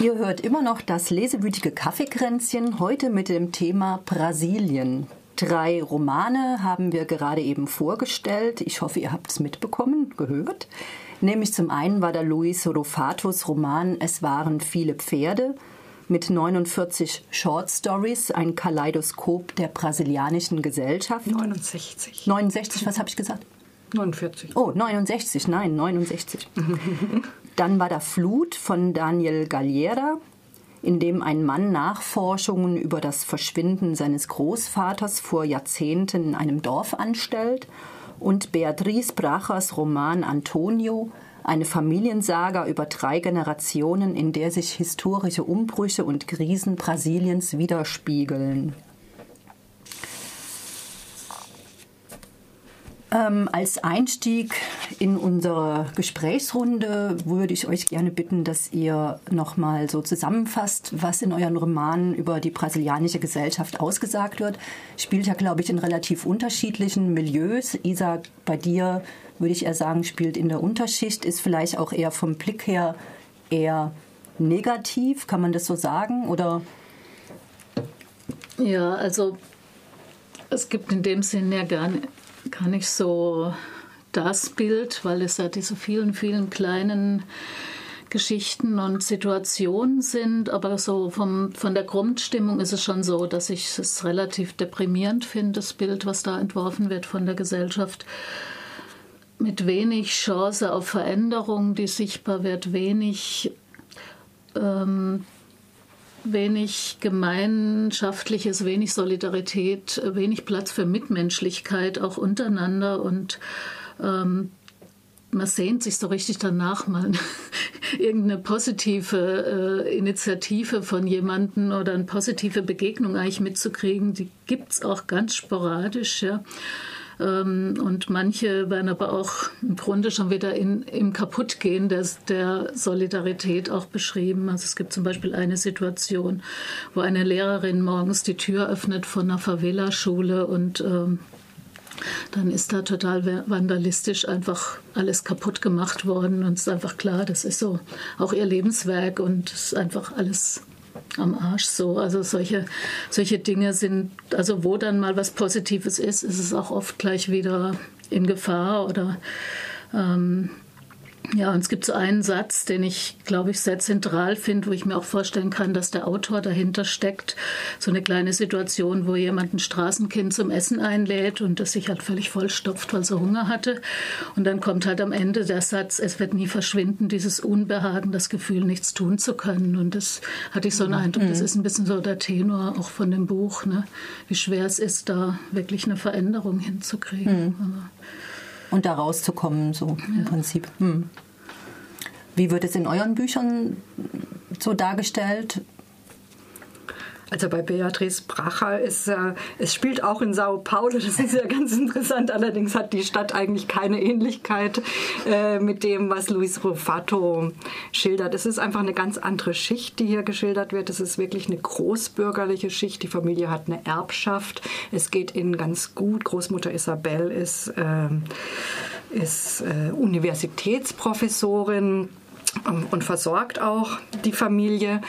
Ihr hört immer noch das lesewütige Kaffeekränzchen, heute mit dem Thema Brasilien. Drei Romane haben wir gerade eben vorgestellt. Ich hoffe, ihr habt es mitbekommen, gehört. Nämlich zum einen war der Luis Rofatos Roman Es waren viele Pferde mit 49 Short Stories, ein Kaleidoskop der brasilianischen Gesellschaft. 69. 69, was habe ich gesagt? 49. Oh, 69, nein, 69. Dann war da Flut von Daniel Galliera, in dem ein Mann Nachforschungen über das Verschwinden seines Großvaters vor Jahrzehnten in einem Dorf anstellt. Und Beatrice Brachers Roman Antonio, eine Familiensaga über drei Generationen, in der sich historische Umbrüche und Krisen Brasiliens widerspiegeln. Ähm, als Einstieg in unsere Gesprächsrunde würde ich euch gerne bitten, dass ihr nochmal so zusammenfasst, was in euren Romanen über die brasilianische Gesellschaft ausgesagt wird. Spielt ja, glaube ich, in relativ unterschiedlichen Milieus. Isa, bei dir würde ich eher sagen, spielt in der Unterschicht, ist vielleicht auch eher vom Blick her eher negativ, kann man das so sagen? Oder? Ja, also es gibt in dem Sinn ja gar nicht gar nicht so das Bild, weil es ja diese vielen, vielen kleinen Geschichten und Situationen sind, aber so vom, von der Grundstimmung ist es schon so, dass ich es relativ deprimierend finde, das Bild, was da entworfen wird von der Gesellschaft. Mit wenig Chance auf Veränderung, die sichtbar wird, wenig ähm, wenig Gemeinschaftliches, wenig Solidarität, wenig Platz für Mitmenschlichkeit auch untereinander und ähm, man sehnt sich so richtig danach, mal irgendeine positive äh, Initiative von jemandem oder eine positive Begegnung eigentlich mitzukriegen. Die gibt es auch ganz sporadisch. Ja. Ähm, und manche werden aber auch im Grunde schon wieder in, im Kaputtgehen des, der Solidarität auch beschrieben. Also es gibt zum Beispiel eine Situation, wo eine Lehrerin morgens die Tür öffnet von einer Favela-Schule und ähm, dann ist da total vandalistisch einfach alles kaputt gemacht worden und es ist einfach klar, das ist so auch ihr Lebenswerk und es ist einfach alles am Arsch so. Also solche, solche Dinge sind, also wo dann mal was Positives ist, ist es auch oft gleich wieder in Gefahr oder ähm, ja, und es gibt so einen Satz, den ich, glaube ich, sehr zentral finde, wo ich mir auch vorstellen kann, dass der Autor dahinter steckt. So eine kleine Situation, wo jemand ein Straßenkind zum Essen einlädt und das sich halt völlig vollstopft, weil es Hunger hatte. Und dann kommt halt am Ende der Satz, es wird nie verschwinden, dieses Unbehagen, das Gefühl, nichts tun zu können. Und das hatte ich so einen Eindruck, das mhm. ist ein bisschen so der Tenor auch von dem Buch, ne? wie schwer es ist, da wirklich eine Veränderung hinzukriegen. Mhm und da rauszukommen, so im Prinzip. Hm. Wie wird es in euren Büchern so dargestellt? Also bei Beatrice Bracher ist äh, es spielt auch in Sao Paulo, das ist ja ganz interessant. Allerdings hat die Stadt eigentlich keine Ähnlichkeit äh, mit dem, was Luis Rufato schildert. Es ist einfach eine ganz andere Schicht, die hier geschildert wird. Es ist wirklich eine großbürgerliche Schicht. Die Familie hat eine Erbschaft. Es geht ihnen ganz gut. Großmutter Isabel ist, äh, ist Universitätsprofessorin ähm, und versorgt auch die Familie.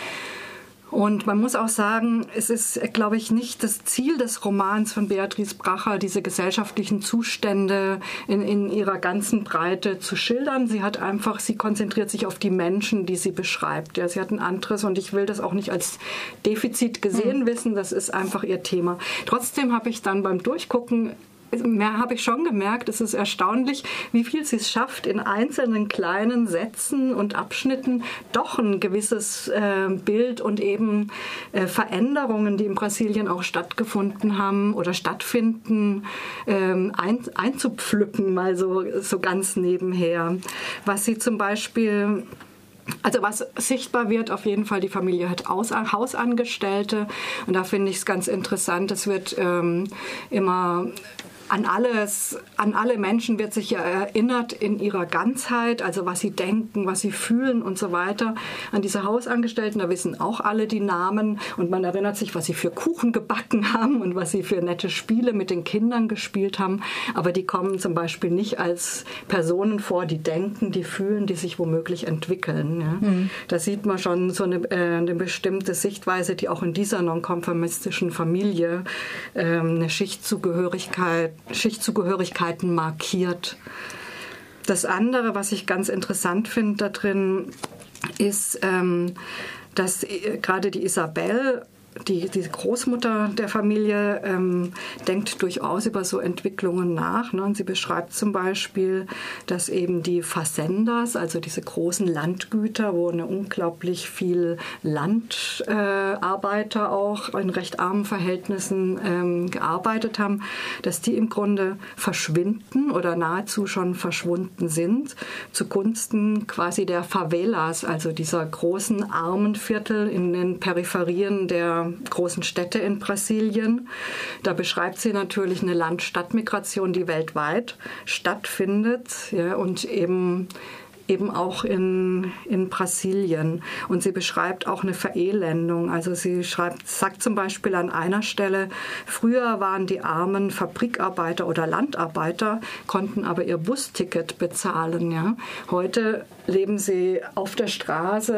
Und man muss auch sagen, es ist, glaube ich, nicht das Ziel des Romans von Beatrice Bracher, diese gesellschaftlichen Zustände in, in ihrer ganzen Breite zu schildern. Sie hat einfach, sie konzentriert sich auf die Menschen, die sie beschreibt. Ja, sie hat ein anderes und ich will das auch nicht als Defizit gesehen mhm. wissen. Das ist einfach ihr Thema. Trotzdem habe ich dann beim Durchgucken mehr habe ich schon gemerkt, es ist erstaunlich, wie viel sie es schafft, in einzelnen kleinen Sätzen und Abschnitten doch ein gewisses äh, Bild und eben äh, Veränderungen, die in Brasilien auch stattgefunden haben oder stattfinden, ähm, ein, einzupflücken, mal so, so ganz nebenher. Was sie zum Beispiel also was sichtbar wird, auf jeden Fall, die Familie hat Aus Hausangestellte und da finde ich es ganz interessant, es wird ähm, immer an alles, an alle Menschen wird sich ja erinnert in ihrer Ganzheit, also was sie denken, was sie fühlen und so weiter. An diese Hausangestellten, da wissen auch alle die Namen und man erinnert sich, was sie für Kuchen gebacken haben und was sie für nette Spiele mit den Kindern gespielt haben. Aber die kommen zum Beispiel nicht als Personen vor, die denken, die fühlen, die sich womöglich entwickeln. Ja. Mhm. Da sieht man schon so eine, äh, eine bestimmte Sichtweise, die auch in dieser nonkonformistischen Familie äh, eine Schichtzugehörigkeit Schichtzugehörigkeiten markiert. Das andere, was ich ganz interessant finde da drin, ist, ähm, dass äh, gerade die Isabel die, die Großmutter der Familie ähm, denkt durchaus über so Entwicklungen nach. Ne? Und sie beschreibt zum Beispiel, dass eben die Facendas, also diese großen Landgüter, wo eine unglaublich viel Landarbeiter äh, auch in recht armen Verhältnissen ähm, gearbeitet haben, dass die im Grunde verschwinden oder nahezu schon verschwunden sind zugunsten quasi der Favelas, also dieser großen armen Viertel in den Peripherien der großen Städte in Brasilien. Da beschreibt sie natürlich eine Land-Stadt-Migration, die weltweit stattfindet ja, und eben eben auch in, in Brasilien. Und sie beschreibt auch eine Verelendung. Also sie schreibt, sagt zum Beispiel an einer Stelle, früher waren die armen Fabrikarbeiter oder Landarbeiter, konnten aber ihr Busticket bezahlen. Ja. Heute leben sie auf der Straße,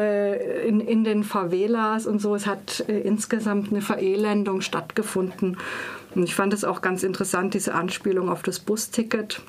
in, in den Favelas und so. Es hat äh, insgesamt eine Verelendung stattgefunden. Und ich fand es auch ganz interessant, diese Anspielung auf das Busticket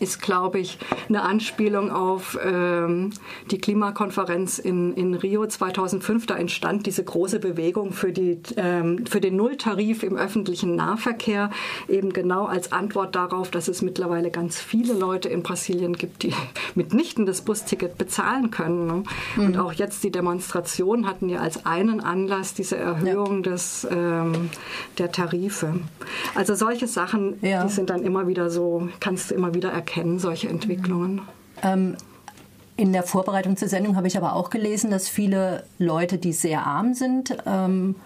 ist, glaube ich, eine Anspielung auf ähm, die Klimakonferenz in, in Rio 2005. Da entstand diese große Bewegung für, die, ähm, für den Nulltarif im öffentlichen Nahverkehr, eben genau als Antwort darauf, dass es mittlerweile ganz viele Leute in Brasilien gibt, die mitnichten das Busticket bezahlen können. Ne? Mhm. Und auch jetzt die Demonstrationen hatten ja als einen Anlass diese Erhöhung ja. des, ähm, der Tarife. Also solche Sachen, ja. die sind dann immer wieder so, kannst du immer wieder erkennen, solche Entwicklungen? Ähm, in der Vorbereitung zur Sendung habe ich aber auch gelesen, dass viele Leute, die sehr arm sind, ähm,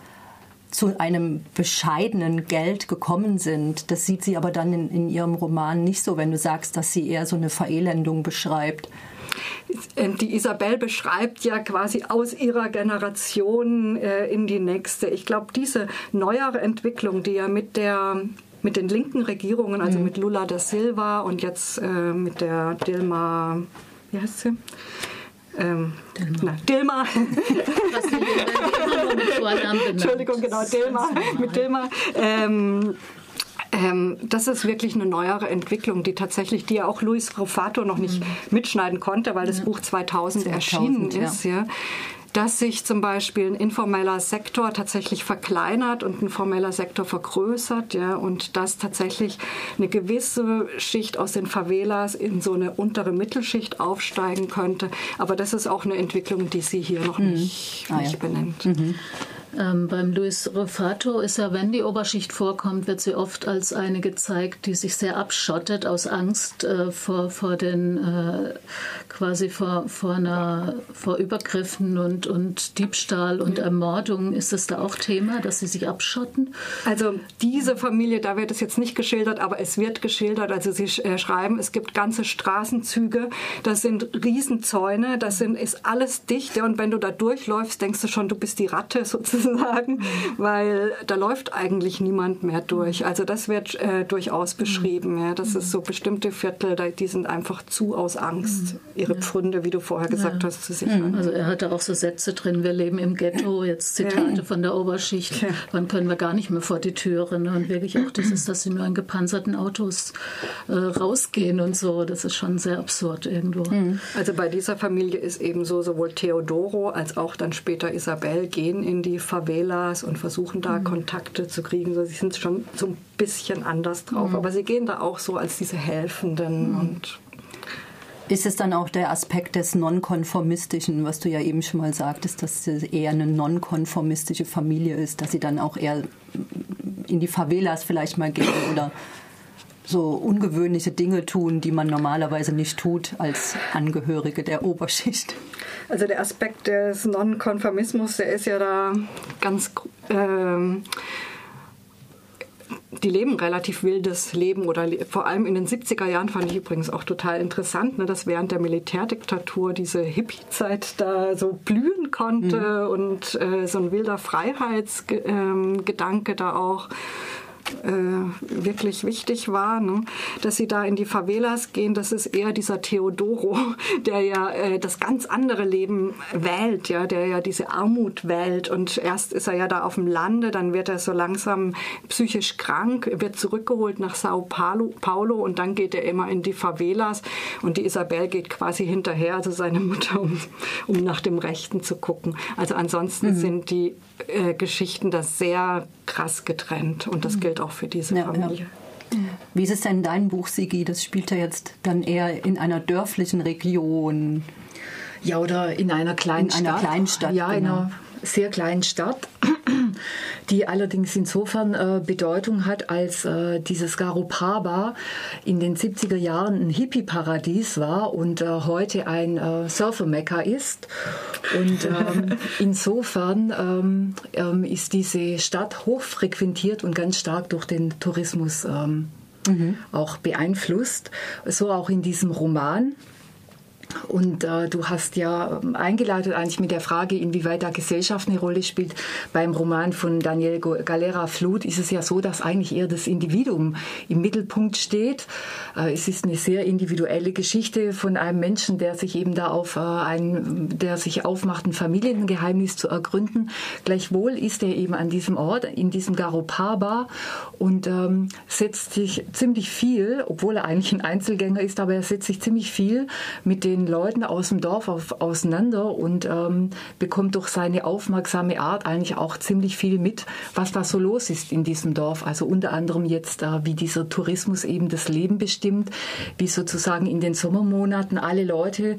zu einem bescheidenen Geld gekommen sind. Das sieht sie aber dann in, in ihrem Roman nicht so, wenn du sagst, dass sie eher so eine Verelendung beschreibt. Die Isabel beschreibt ja quasi aus ihrer Generation äh, in die nächste. Ich glaube, diese neuere Entwicklung, die ja mit der mit den linken Regierungen, also mhm. mit Lula da Silva und jetzt äh, mit der Dilma, wie heißt sie? Ähm, Dilma. Na, Dilma. Entschuldigung, genau, Dilma. Mit Dilma. Ähm, ähm, das ist wirklich eine neuere Entwicklung, die tatsächlich, die ja auch Luis Rufato noch nicht mhm. mitschneiden konnte, weil das ja. Buch 2000, 2000 erschienen ja. ist. Ja dass sich zum Beispiel ein informeller Sektor tatsächlich verkleinert und ein formeller Sektor vergrößert, ja, und dass tatsächlich eine gewisse Schicht aus den Favelas in so eine untere Mittelschicht aufsteigen könnte. Aber das ist auch eine Entwicklung, die sie hier noch mhm. nicht, ah, nicht ja. benennt. Mhm. Ähm, beim Luis Refato ist ja, wenn die Oberschicht vorkommt, wird sie oft als eine gezeigt, die sich sehr abschottet aus Angst äh, vor, vor den äh, quasi vor, vor einer vor Übergriffen und, und Diebstahl und Ermordung. Ist das da auch Thema, dass sie sich abschotten? Also diese Familie, da wird es jetzt nicht geschildert, aber es wird geschildert. Also sie äh, schreiben, es gibt ganze Straßenzüge, das sind Riesenzäune, das sind, ist alles dicht. Und wenn du da durchläufst, denkst du schon, du bist die Ratte sozusagen sozusagen, weil da läuft eigentlich niemand mehr durch. Also das wird äh, durchaus beschrieben. Ja. Das ist so bestimmte Viertel, die sind einfach zu aus Angst, ihre ja. Pfründe, wie du vorher gesagt ja. hast, zu sichern. Also er hatte auch so Sätze drin, wir leben im Ghetto, jetzt Zitate von der Oberschicht, wann können wir gar nicht mehr vor die Türe. Ne? Und wirklich auch dieses, dass sie nur in gepanzerten Autos äh, rausgehen und so, das ist schon sehr absurd irgendwo. Mhm. Also bei dieser Familie ist eben so, sowohl Theodoro als auch dann später Isabel gehen in die Favelas und versuchen da mhm. Kontakte zu kriegen. So, sie sind schon so ein bisschen anders drauf, mhm. aber sie gehen da auch so als diese Helfenden mhm. und ist es dann auch der Aspekt des Nonkonformistischen, was du ja eben schon mal sagtest, dass es eher eine nonkonformistische Familie ist, dass sie dann auch eher in die Favelas vielleicht mal gehen oder so ungewöhnliche Dinge tun, die man normalerweise nicht tut als Angehörige der Oberschicht. Also der Aspekt des Nonkonformismus, der ist ja da ganz ähm, die leben relativ wildes Leben oder vor allem in den 70er Jahren fand ich übrigens auch total interessant, ne, dass während der Militärdiktatur diese Hippie-Zeit da so blühen konnte mhm. und äh, so ein wilder Freiheitsgedanke ähm, da auch äh, wirklich wichtig war, ne? dass sie da in die Favelas gehen. Das ist eher dieser Theodoro, der ja äh, das ganz andere Leben wählt, ja, der ja diese Armut wählt. Und erst ist er ja da auf dem Lande, dann wird er so langsam psychisch krank, wird zurückgeholt nach Sao Paulo, Paulo und dann geht er immer in die Favelas und die Isabel geht quasi hinterher, also seine Mutter, um, um nach dem Rechten zu gucken. Also ansonsten mhm. sind die äh, Geschichten da sehr krass getrennt und das mhm. Auch für diese ja, Familie. Ja. Wie ist es denn in deinem Buch, Sigi? Das spielt ja jetzt dann eher in einer dörflichen Region. Ja, oder in einer kleinen in Stadt. Einer kleinen Stadt ja, genau. in einer sehr kleinen Stadt die allerdings insofern äh, Bedeutung hat, als äh, dieses Garopaba in den 70er Jahren ein Hippie-Paradies war und äh, heute ein äh, Surfer-Mekka ist. Und ähm, insofern ähm, ähm, ist diese Stadt hochfrequentiert und ganz stark durch den Tourismus ähm, mhm. auch beeinflusst. So auch in diesem Roman. Und äh, du hast ja ähm, eingeleitet eigentlich mit der Frage, inwieweit da Gesellschaft eine Rolle spielt. Beim Roman von Daniel Galera Flut ist es ja so, dass eigentlich eher das Individuum im Mittelpunkt steht. Äh, es ist eine sehr individuelle Geschichte von einem Menschen, der sich eben da auf äh, ein, der sich aufmacht, ein Familiengeheimnis zu ergründen. Gleichwohl ist er eben an diesem Ort, in diesem Garopaba und ähm, setzt sich ziemlich viel, obwohl er eigentlich ein Einzelgänger ist, aber er setzt sich ziemlich viel mit den den Leuten aus dem Dorf auf, auseinander und ähm, bekommt durch seine aufmerksame Art eigentlich auch ziemlich viel mit, was da so los ist in diesem Dorf. Also unter anderem jetzt, äh, wie dieser Tourismus eben das Leben bestimmt, wie sozusagen in den Sommermonaten alle Leute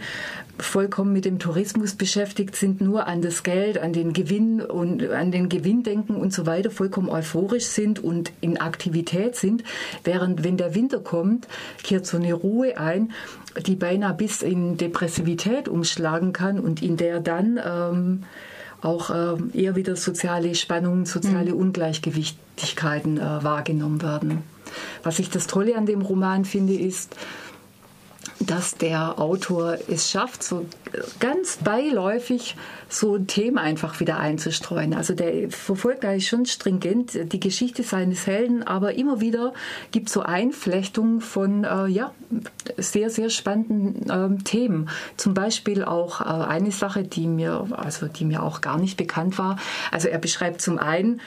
vollkommen mit dem Tourismus beschäftigt sind, nur an das Geld, an den Gewinn und an den Gewinn denken und so weiter, vollkommen euphorisch sind und in Aktivität sind, während wenn der Winter kommt, kehrt so eine Ruhe ein die beinahe bis in Depressivität umschlagen kann und in der dann ähm, auch ähm, eher wieder soziale Spannungen, soziale mhm. Ungleichgewichtigkeiten äh, wahrgenommen werden. Was ich das Tolle an dem Roman finde, ist, dass der Autor es schafft, so ganz beiläufig so Themen einfach wieder einzustreuen. Also der verfolgt eigentlich schon stringent die Geschichte seines Helden, aber immer wieder gibt es so Einflechtungen von äh, ja, sehr, sehr spannenden ähm, Themen. Zum Beispiel auch äh, eine Sache, die mir, also die mir auch gar nicht bekannt war. Also er beschreibt zum einen,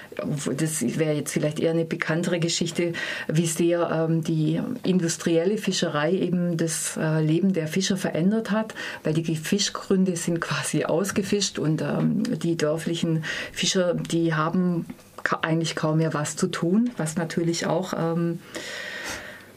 das wäre jetzt vielleicht eher eine bekanntere Geschichte, wie sehr ähm, die industrielle Fischerei eben das äh, Leben der Fischer verändert hat, weil die Fischgründe sind quasi ausgefischt und ähm, die dörflichen Fischer, die haben eigentlich kaum mehr was zu tun, was natürlich auch ähm,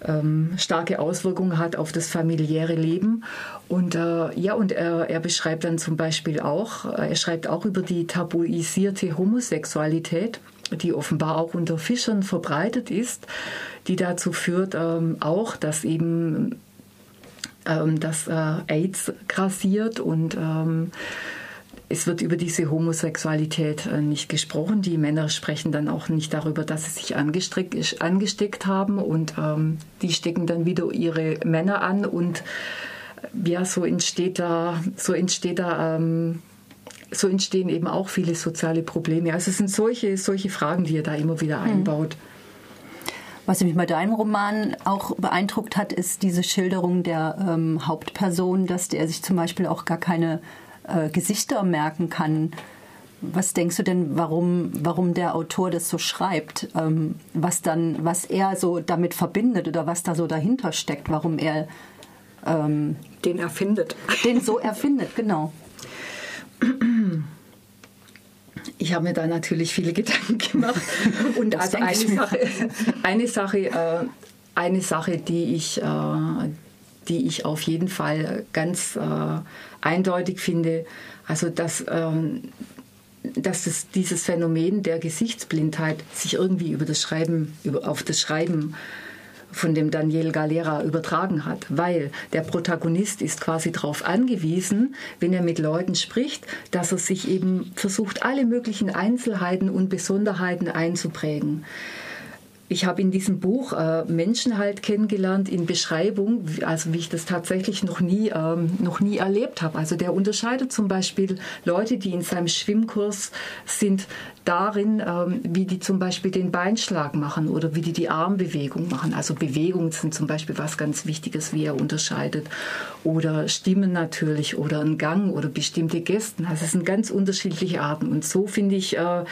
ähm, starke Auswirkungen hat auf das familiäre Leben. Und äh, ja, und er, er, beschreibt dann zum Beispiel auch, äh, er schreibt auch über die tabuisierte Homosexualität, die offenbar auch unter Fischern verbreitet ist, die dazu führt ähm, auch, dass eben ähm, dass äh, AIDS grassiert und ähm, es wird über diese Homosexualität äh, nicht gesprochen. Die Männer sprechen dann auch nicht darüber, dass sie sich angesteckt haben und ähm, die stecken dann wieder ihre Männer an und äh, ja, so entsteht da, so entsteht da ähm, so entstehen eben auch viele soziale Probleme. Also es sind solche, solche Fragen, die er da immer wieder hm. einbaut. Was mich bei deinem Roman auch beeindruckt hat, ist diese Schilderung der ähm, Hauptperson, dass der sich zum Beispiel auch gar keine äh, Gesichter merken kann. Was denkst du denn, warum, warum der Autor das so schreibt? Ähm, was dann, was er so damit verbindet oder was da so dahinter steckt, warum er ähm, den erfindet. Den so erfindet, genau. Ich habe mir da natürlich viele Gedanken gemacht. Und also eine Sache, eine Sache, äh, eine Sache, die ich, äh, die ich auf jeden Fall ganz äh, eindeutig finde, also dass, ähm, dass es, dieses Phänomen der Gesichtsblindheit sich irgendwie über das Schreiben, über, auf das Schreiben von dem Daniel Galera übertragen hat, weil der Protagonist ist quasi darauf angewiesen, wenn er mit Leuten spricht, dass er sich eben versucht, alle möglichen Einzelheiten und Besonderheiten einzuprägen. Ich habe in diesem Buch äh, Menschen halt kennengelernt in Beschreibung, also wie ich das tatsächlich noch nie, ähm, noch nie erlebt habe. Also der unterscheidet zum Beispiel Leute, die in seinem Schwimmkurs sind, darin, ähm, wie die zum Beispiel den Beinschlag machen oder wie die die Armbewegung machen. Also Bewegungen sind zum Beispiel was ganz Wichtiges, wie er unterscheidet. Oder Stimmen natürlich oder ein Gang oder bestimmte Gesten. Also es sind ganz unterschiedliche Arten. Und so finde ich, äh,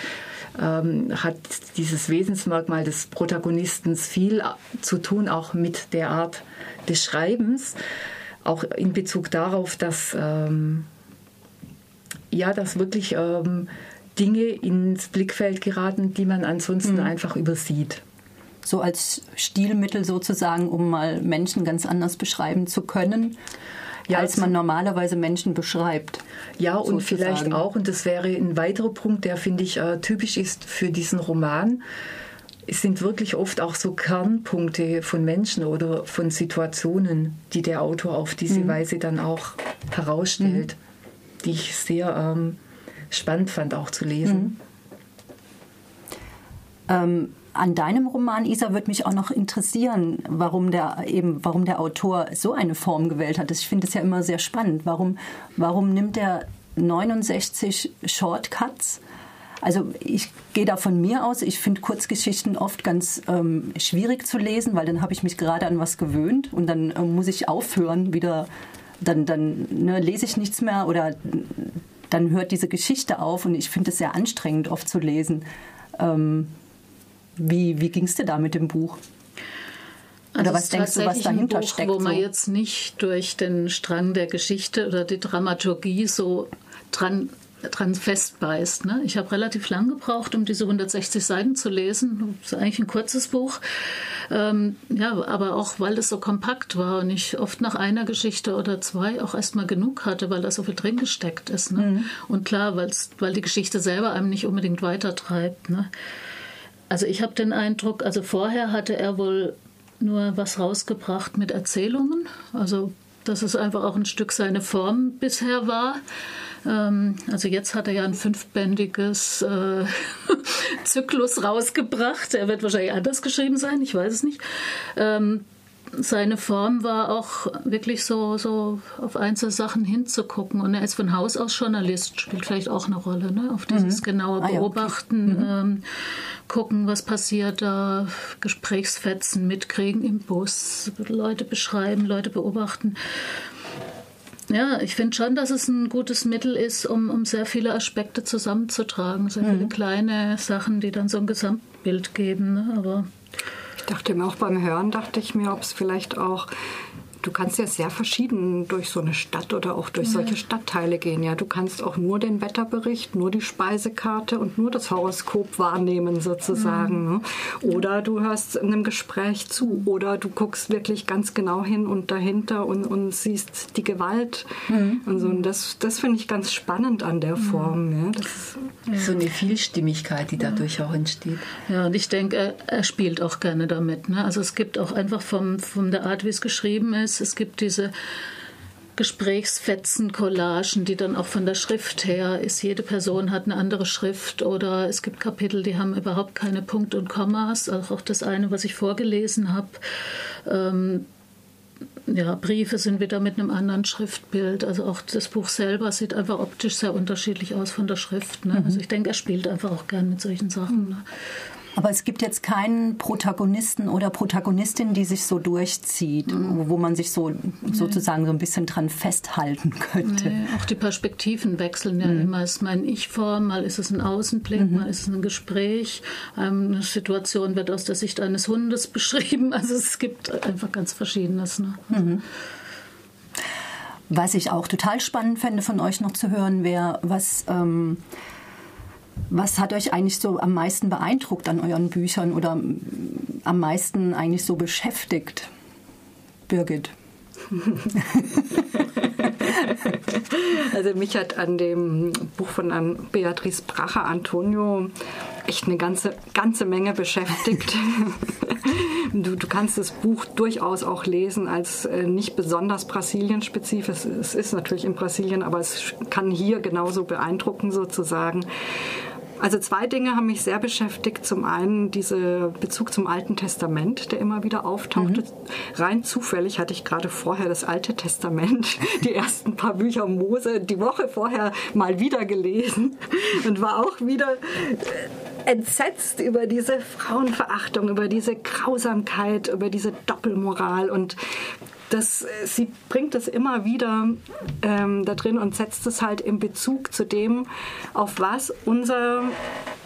ähm, hat dieses Wesensmerkmal des Protagonisten viel zu tun, auch mit der Art des Schreibens, auch in Bezug darauf, dass ähm, ja, dass wirklich ähm, Dinge ins Blickfeld geraten, die man ansonsten mhm. einfach übersieht. So als Stilmittel sozusagen, um mal Menschen ganz anders beschreiben zu können ja, als man normalerweise Menschen beschreibt. Ja, und vielleicht auch, und das wäre ein weiterer Punkt, der, finde ich, äh, typisch ist für diesen Roman, es sind wirklich oft auch so Kernpunkte von Menschen oder von Situationen, die der Autor auf diese mhm. Weise dann auch herausstellt, mhm. die ich sehr ähm, spannend fand auch zu lesen. Mhm. Ähm, an deinem Roman, Isa, würde mich auch noch interessieren, warum der eben, warum der Autor so eine Form gewählt hat. Ich finde es ja immer sehr spannend. Warum, warum nimmt er 69 Shortcuts? Also ich gehe da von mir aus, ich finde Kurzgeschichten oft ganz ähm, schwierig zu lesen, weil dann habe ich mich gerade an was gewöhnt und dann äh, muss ich aufhören, wieder, dann, dann ne, lese ich nichts mehr oder dann hört diese Geschichte auf und ich finde es sehr anstrengend oft zu lesen. Ähm, wie, wie ging es dir da mit dem Buch? Oder also was denkst du, was dahinter Buch, steckt? Wo man so? jetzt nicht durch den Strang der Geschichte oder die Dramaturgie so dran dran festbeißt. Ne? Ich habe relativ lang gebraucht, um diese 160 Seiten zu lesen. Das ist eigentlich ein kurzes Buch. Ähm, ja, aber auch, weil es so kompakt war und ich oft nach einer Geschichte oder zwei auch erstmal genug hatte, weil da so viel drin gesteckt ist. Ne? Mhm. Und klar, weil die Geschichte selber einem nicht unbedingt weitertreibt. Ne? Also ich habe den Eindruck, also vorher hatte er wohl nur was rausgebracht mit Erzählungen, also dass es einfach auch ein Stück seine Form bisher war. Ähm, also jetzt hat er ja ein fünfbändiges äh, Zyklus rausgebracht. Er wird wahrscheinlich anders geschrieben sein, ich weiß es nicht. Ähm, seine Form war auch wirklich so, so auf einzelne Sachen hinzugucken. Und er ist von Haus aus Journalist, spielt vielleicht auch eine Rolle, ne? auf dieses mhm. genaue Beobachten, ah, ja, okay. mhm. ähm, gucken, was passiert da, Gesprächsfetzen mitkriegen im Bus, Leute beschreiben, Leute beobachten. Ja, ich finde schon, dass es ein gutes Mittel ist, um, um sehr viele Aspekte zusammenzutragen. Sehr viele mhm. kleine Sachen, die dann so ein Gesamtbild geben. Ne? Aber ich dachte mir auch beim Hören, dachte ich mir, ob es vielleicht auch du kannst ja sehr verschieden durch so eine Stadt oder auch durch solche Stadtteile gehen. Ja, du kannst auch nur den Wetterbericht, nur die Speisekarte und nur das Horoskop wahrnehmen sozusagen. Mhm. Ne? Oder du hörst einem Gespräch zu oder du guckst wirklich ganz genau hin und dahinter und, und siehst die Gewalt mhm. und so. Und das, das finde ich ganz spannend an der mhm. Form. Ja? Das ist so eine Vielstimmigkeit, die dadurch auch entsteht. Ja, und ich denke, er, er spielt auch gerne damit. Ne? Also es gibt auch einfach vom, von der Art, wie es geschrieben ist, ist. Es gibt diese Gesprächsfetzen, Collagen, die dann auch von der Schrift her ist. Jede Person hat eine andere Schrift oder es gibt Kapitel, die haben überhaupt keine Punkt und Kommas. Also auch das eine, was ich vorgelesen habe. Ähm, ja, Briefe sind wieder mit einem anderen Schriftbild. Also auch das Buch selber sieht einfach optisch sehr unterschiedlich aus von der Schrift. Ne? Mhm. Also ich denke, er spielt einfach auch gern mit solchen Sachen. Ne? Aber es gibt jetzt keinen Protagonisten oder Protagonistin, die sich so durchzieht, mhm. wo man sich so sozusagen so ein bisschen dran festhalten könnte. Nee, auch die Perspektiven wechseln ja mhm. immer. Ist mein Ich-Form, mal ist es ein Außenblick, mhm. mal ist es ein Gespräch. Ähm, eine Situation wird aus der Sicht eines Hundes beschrieben. Also es gibt einfach ganz Verschiedenes. Ne? Mhm. Was ich auch total spannend fände, von euch noch zu hören, wäre, was ähm, was hat euch eigentlich so am meisten beeindruckt an euren Büchern oder am meisten eigentlich so beschäftigt? Birgit. also mich hat an dem Buch von Beatrice Bracher Antonio echt eine ganze, ganze Menge beschäftigt. du, du kannst das Buch durchaus auch lesen als äh, nicht besonders Brasilien-spezifisch. Es ist natürlich in Brasilien, aber es kann hier genauso beeindrucken sozusagen. also zwei Dinge haben mich sehr beschäftigt. Zum einen dieser Bezug zum Alten Testament, der immer wieder auftauchte. Mhm. Rein zufällig hatte ich gerade vorher das Alte Testament, die ersten paar Bücher Mose, die Woche vorher mal wieder gelesen und war auch wieder äh, entsetzt über diese Frauenverachtung, über diese Grausamkeit, über diese Doppelmoral und das, sie bringt es immer wieder ähm, da drin und setzt es halt in Bezug zu dem, auf was unser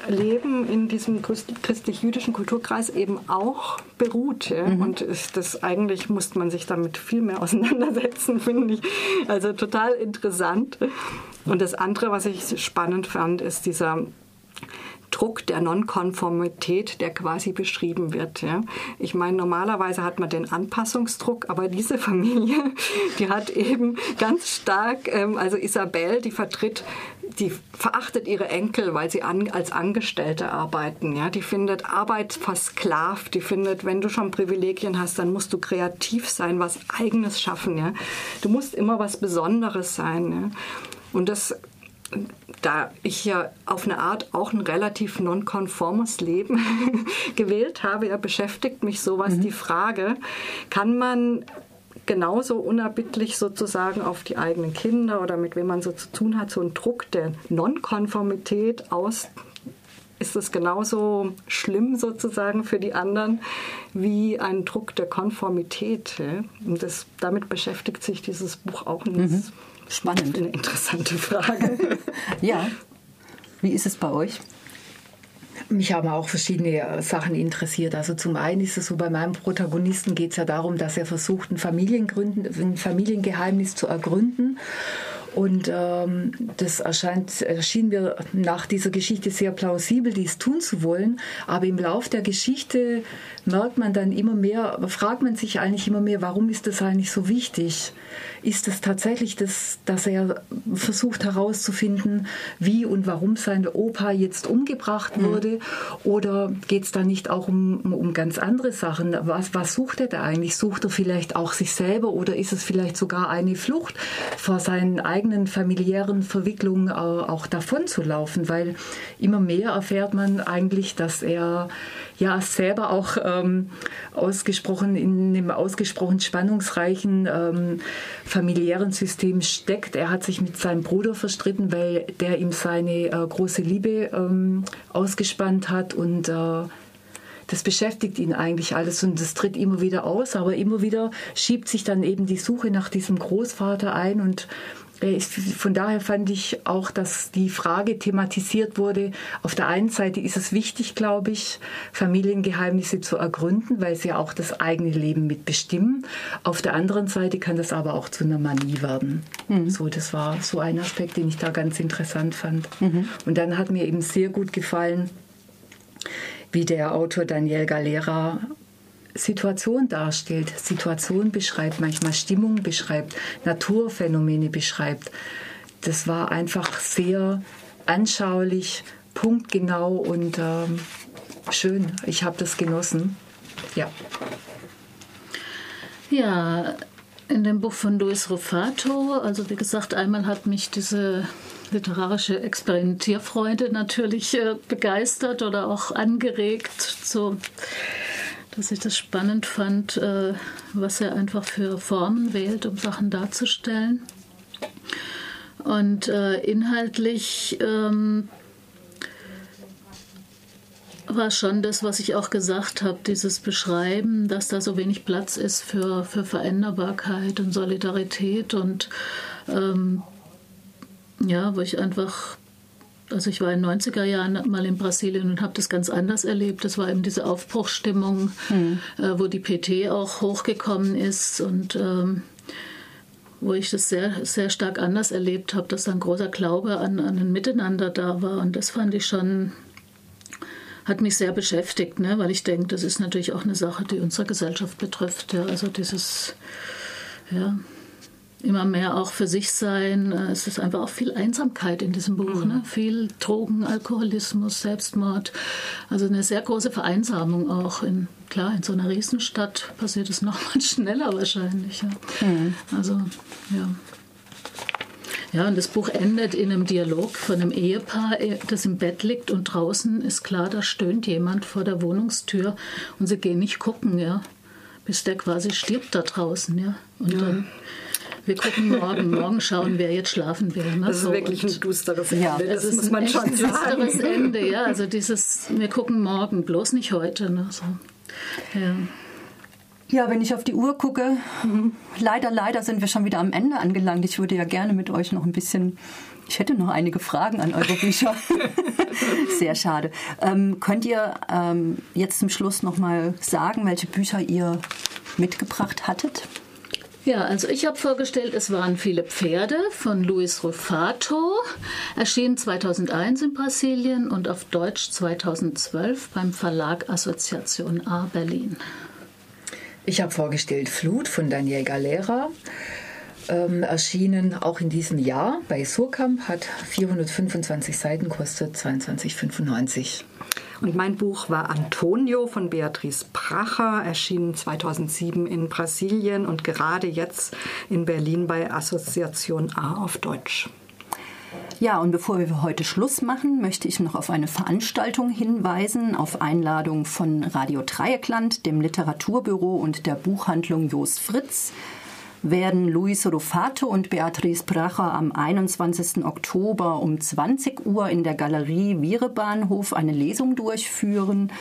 Leben in diesem christlich-jüdischen Kulturkreis eben auch beruht. Ja? Mhm. Und ist das eigentlich muss man sich damit viel mehr auseinandersetzen, finde ich. Also total interessant. Und das andere, was ich spannend fand, ist dieser Druck der Nonkonformität, der quasi beschrieben wird. Ja. Ich meine, normalerweise hat man den Anpassungsdruck, aber diese Familie, die hat eben ganz stark, ähm, also Isabel, die vertritt die verachtet ihre Enkel, weil sie an, als Angestellte arbeiten. Ja? Die findet Arbeit versklavt. Die findet, wenn du schon Privilegien hast, dann musst du kreativ sein, was Eigenes schaffen. Ja? Du musst immer was Besonderes sein. Ja? Und das da ich ja auf eine Art auch ein relativ nonkonformes Leben gewählt habe, ja, beschäftigt mich sowas mhm. die Frage, kann man genauso unerbittlich sozusagen auf die eigenen Kinder oder mit wem man so zu tun hat, so einen Druck der Nonkonformität aus ist es genauso schlimm sozusagen für die anderen wie ein Druck der Konformität. Und das, damit beschäftigt sich dieses Buch auch. Mhm. Spannend. Eine interessante Frage. ja. Wie ist es bei euch? Mich haben auch verschiedene Sachen interessiert. Also zum einen ist es so, bei meinem Protagonisten geht es ja darum, dass er versucht, ein, ein Familiengeheimnis zu ergründen und ähm, das erscheint, erschien mir nach dieser Geschichte sehr plausibel, dies tun zu wollen. Aber im Lauf der Geschichte merkt man dann immer mehr, fragt man sich eigentlich immer mehr, warum ist das eigentlich so wichtig? Ist es tatsächlich das, dass er versucht herauszufinden, wie und warum sein Opa jetzt umgebracht mhm. wurde? Mhm. Oder geht es da nicht auch um, um ganz andere Sachen? Was, was sucht er da eigentlich? Sucht er vielleicht auch sich selber oder ist es vielleicht sogar eine Flucht vor seinen eigenen eigenen familiären Verwicklungen auch davon zu laufen, weil immer mehr erfährt man eigentlich, dass er ja selber auch ähm, ausgesprochen in einem ausgesprochen spannungsreichen ähm, familiären System steckt. Er hat sich mit seinem Bruder verstritten, weil der ihm seine äh, große Liebe ähm, ausgespannt hat und äh, das beschäftigt ihn eigentlich alles und das tritt immer wieder aus, aber immer wieder schiebt sich dann eben die Suche nach diesem Großvater ein und von daher fand ich auch, dass die Frage thematisiert wurde. Auf der einen Seite ist es wichtig, glaube ich, Familiengeheimnisse zu ergründen, weil sie auch das eigene Leben mitbestimmen. Auf der anderen Seite kann das aber auch zu einer Manie werden. Mhm. So, das war so ein Aspekt, den ich da ganz interessant fand. Mhm. Und dann hat mir eben sehr gut gefallen, wie der Autor Daniel Galera Situation darstellt, Situation beschreibt, manchmal Stimmung beschreibt, Naturphänomene beschreibt. Das war einfach sehr anschaulich, punktgenau und ähm, schön. Ich habe das genossen. Ja. Ja, in dem Buch von Luis Rufato, also wie gesagt, einmal hat mich diese literarische Experimentierfreude natürlich äh, begeistert oder auch angeregt zu dass ich das spannend fand, äh, was er einfach für Formen wählt, um Sachen darzustellen. Und äh, inhaltlich ähm, war schon das, was ich auch gesagt habe, dieses Beschreiben, dass da so wenig Platz ist für, für Veränderbarkeit und Solidarität und ähm, ja, wo ich einfach also ich war in den 90er Jahren mal in Brasilien und habe das ganz anders erlebt. Das war eben diese Aufbruchsstimmung, mhm. äh, wo die PT auch hochgekommen ist und ähm, wo ich das sehr, sehr stark anders erlebt habe, dass ein großer Glaube an, an ein Miteinander da war. Und das fand ich schon, hat mich sehr beschäftigt, ne? weil ich denke, das ist natürlich auch eine Sache, die unsere Gesellschaft betrifft. Ja? Also dieses, ja, immer mehr auch für sich sein. Äh, es ist einfach auch viel Einsamkeit in diesem Buch, mhm. ne? viel Drogen, Alkoholismus, Selbstmord. Also eine sehr große Vereinsamung auch. In, klar, in so einer Riesenstadt passiert es noch mal schneller wahrscheinlich. Ja. Mhm. Also, ja. Ja, und das Buch endet in einem Dialog von einem Ehepaar, äh, das im Bett liegt und draußen ist klar, da stöhnt jemand vor der Wohnungstür und sie gehen nicht gucken, ja, bis der quasi stirbt da draußen, ja. Und ja. dann wir gucken morgen. Morgen schauen, wer jetzt schlafen will. Ne? Das ist so, wirklich ein dusteres Ende. Ja, das, das muss man schon sagen. Ein dusteres Ende, ja. Also dieses, wir gucken morgen, bloß nicht heute. Ne? So. Ja. Ja, wenn ich auf die Uhr gucke, mhm. leider, leider sind wir schon wieder am Ende angelangt. Ich würde ja gerne mit euch noch ein bisschen, ich hätte noch einige Fragen an eure Bücher. Sehr schade. Ähm, könnt ihr ähm, jetzt zum Schluss noch mal sagen, welche Bücher ihr mitgebracht hattet? Ja, also ich habe vorgestellt, es waren viele Pferde von Luis Rufato, erschien 2001 in Brasilien und auf Deutsch 2012 beim Verlag Assoziation A Berlin. Ich habe vorgestellt Flut von Daniel Galera. Ähm, erschienen auch in diesem Jahr bei Surkamp, hat 425 Seiten, kostet 22,95. Und mein Buch war Antonio von Beatrice Pracher, erschienen 2007 in Brasilien und gerade jetzt in Berlin bei Assoziation A auf Deutsch. Ja, und bevor wir heute Schluss machen, möchte ich noch auf eine Veranstaltung hinweisen, auf Einladung von Radio Dreieckland, dem Literaturbüro und der Buchhandlung Jos Fritz werden Luis Rufato und Beatrice Bracher am 21. Oktober um 20 Uhr in der Galerie Vierebahnhof eine Lesung durchführen.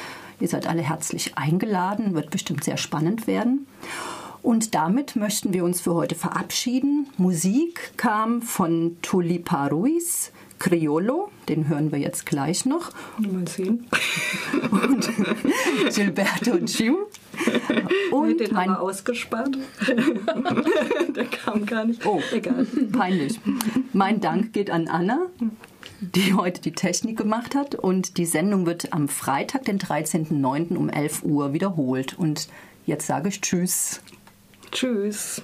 Ihr seid alle herzlich eingeladen, wird bestimmt sehr spannend werden. Und damit möchten wir uns für heute verabschieden. Musik kam von Tulipa Ruiz, Criollo, den hören wir jetzt gleich noch. Mal sehen. Und Gilberto Giu. Und den mein haben wir ausgespart. Der kam gar nicht. Oh, egal. Peinlich. Mein Dank geht an Anna die heute die Technik gemacht hat. Und die Sendung wird am Freitag, den 13.09. um 11 Uhr wiederholt. Und jetzt sage ich Tschüss. Tschüss.